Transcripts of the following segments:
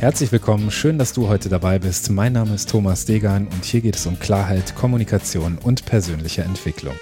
Herzlich willkommen, schön, dass du heute dabei bist. Mein Name ist Thomas Degan und hier geht es um Klarheit, Kommunikation und persönliche Entwicklung.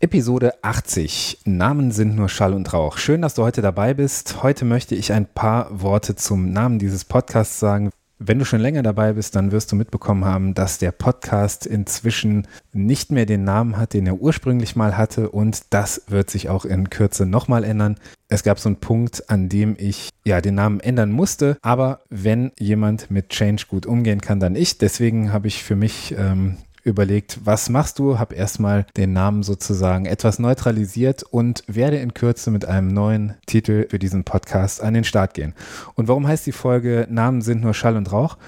Episode 80. Namen sind nur Schall und Rauch. Schön, dass du heute dabei bist. Heute möchte ich ein paar Worte zum Namen dieses Podcasts sagen. Wenn du schon länger dabei bist, dann wirst du mitbekommen haben, dass der Podcast inzwischen nicht mehr den Namen hat, den er ursprünglich mal hatte und das wird sich auch in Kürze nochmal ändern. Es gab so einen Punkt, an dem ich ja den Namen ändern musste, aber wenn jemand mit Change gut umgehen kann, dann ich. Deswegen habe ich für mich ähm, überlegt, was machst du? Habe erstmal den Namen sozusagen etwas neutralisiert und werde in Kürze mit einem neuen Titel für diesen Podcast an den Start gehen. Und warum heißt die Folge Namen sind nur Schall und Rauch?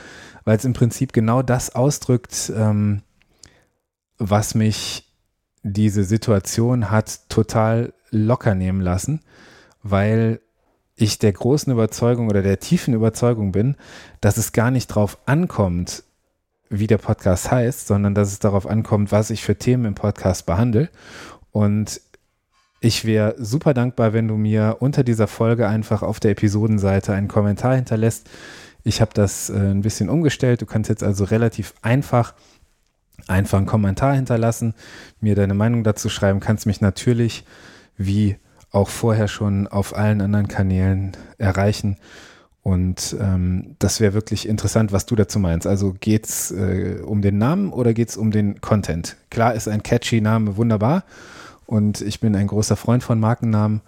Weil es im Prinzip genau das ausdrückt, ähm, was mich diese Situation hat total locker nehmen lassen, weil ich der großen Überzeugung oder der tiefen Überzeugung bin, dass es gar nicht drauf ankommt, wie der Podcast heißt, sondern dass es darauf ankommt, was ich für Themen im Podcast behandle. Und ich wäre super dankbar, wenn du mir unter dieser Folge einfach auf der Episodenseite einen Kommentar hinterlässt. Ich habe das äh, ein bisschen umgestellt. Du kannst jetzt also relativ einfach einfach einen Kommentar hinterlassen, mir deine Meinung dazu schreiben, kannst mich natürlich wie auch vorher schon auf allen anderen Kanälen erreichen. Und ähm, das wäre wirklich interessant, was du dazu meinst. Also geht es äh, um den Namen oder geht es um den Content? Klar ist ein catchy Name wunderbar und ich bin ein großer Freund von Markennamen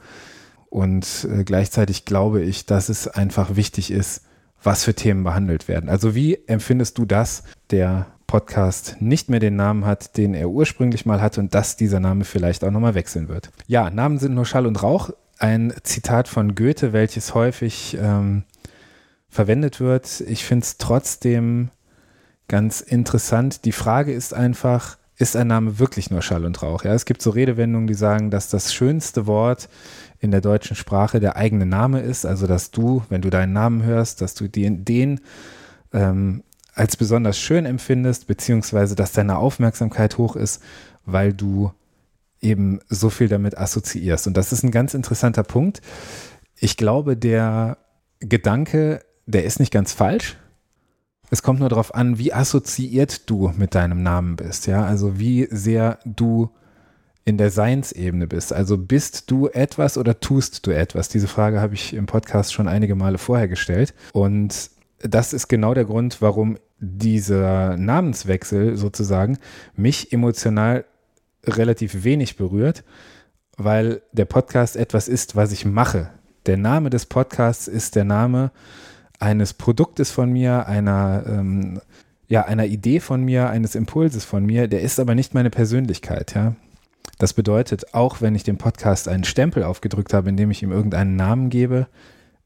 und äh, gleichzeitig glaube ich, dass es einfach wichtig ist, was für Themen behandelt werden. Also wie empfindest du das, der Podcast nicht mehr den Namen hat, den er ursprünglich mal hatte und dass dieser Name vielleicht auch nochmal wechseln wird? Ja, Namen sind nur Schall und Rauch. Ein Zitat von Goethe, welches häufig ähm, verwendet wird. Ich finde es trotzdem ganz interessant. Die Frage ist einfach, ist ein Name wirklich nur Schall und Rauch? Ja, es gibt so Redewendungen, die sagen, dass das schönste Wort in der deutschen Sprache der eigene Name ist. Also, dass du, wenn du deinen Namen hörst, dass du den, den ähm, als besonders schön empfindest, beziehungsweise dass deine Aufmerksamkeit hoch ist, weil du eben so viel damit assoziierst. Und das ist ein ganz interessanter Punkt. Ich glaube, der Gedanke der ist nicht ganz falsch. Es kommt nur darauf an, wie assoziiert du mit deinem Namen bist, ja, also wie sehr du in der Seinsebene bist. Also bist du etwas oder tust du etwas? Diese Frage habe ich im Podcast schon einige Male vorher gestellt. Und das ist genau der Grund, warum dieser Namenswechsel sozusagen mich emotional relativ wenig berührt, weil der Podcast etwas ist, was ich mache. Der Name des Podcasts ist der Name eines Produktes von mir, einer, ähm, ja, einer Idee von mir, eines Impulses von mir, der ist aber nicht meine Persönlichkeit, ja. Das bedeutet, auch wenn ich dem Podcast einen Stempel aufgedrückt habe, indem ich ihm irgendeinen Namen gebe,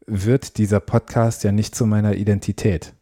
wird dieser Podcast ja nicht zu meiner Identität.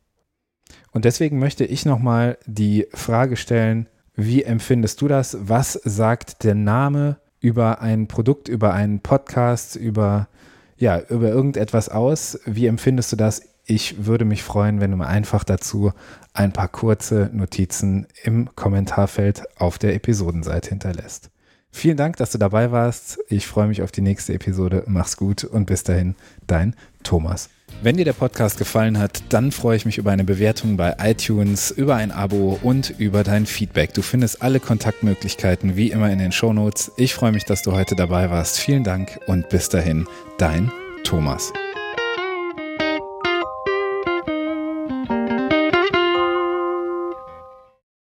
Und deswegen möchte ich nochmal die Frage stellen, wie empfindest du das? Was sagt der Name über ein Produkt, über einen Podcast, über, ja, über irgendetwas aus? Wie empfindest du das ich würde mich freuen, wenn du mir einfach dazu ein paar kurze Notizen im Kommentarfeld auf der Episodenseite hinterlässt. Vielen Dank, dass du dabei warst. Ich freue mich auf die nächste Episode. Mach's gut und bis dahin, dein Thomas. Wenn dir der Podcast gefallen hat, dann freue ich mich über eine Bewertung bei iTunes, über ein Abo und über dein Feedback. Du findest alle Kontaktmöglichkeiten wie immer in den Shownotes. Ich freue mich, dass du heute dabei warst. Vielen Dank und bis dahin, dein Thomas.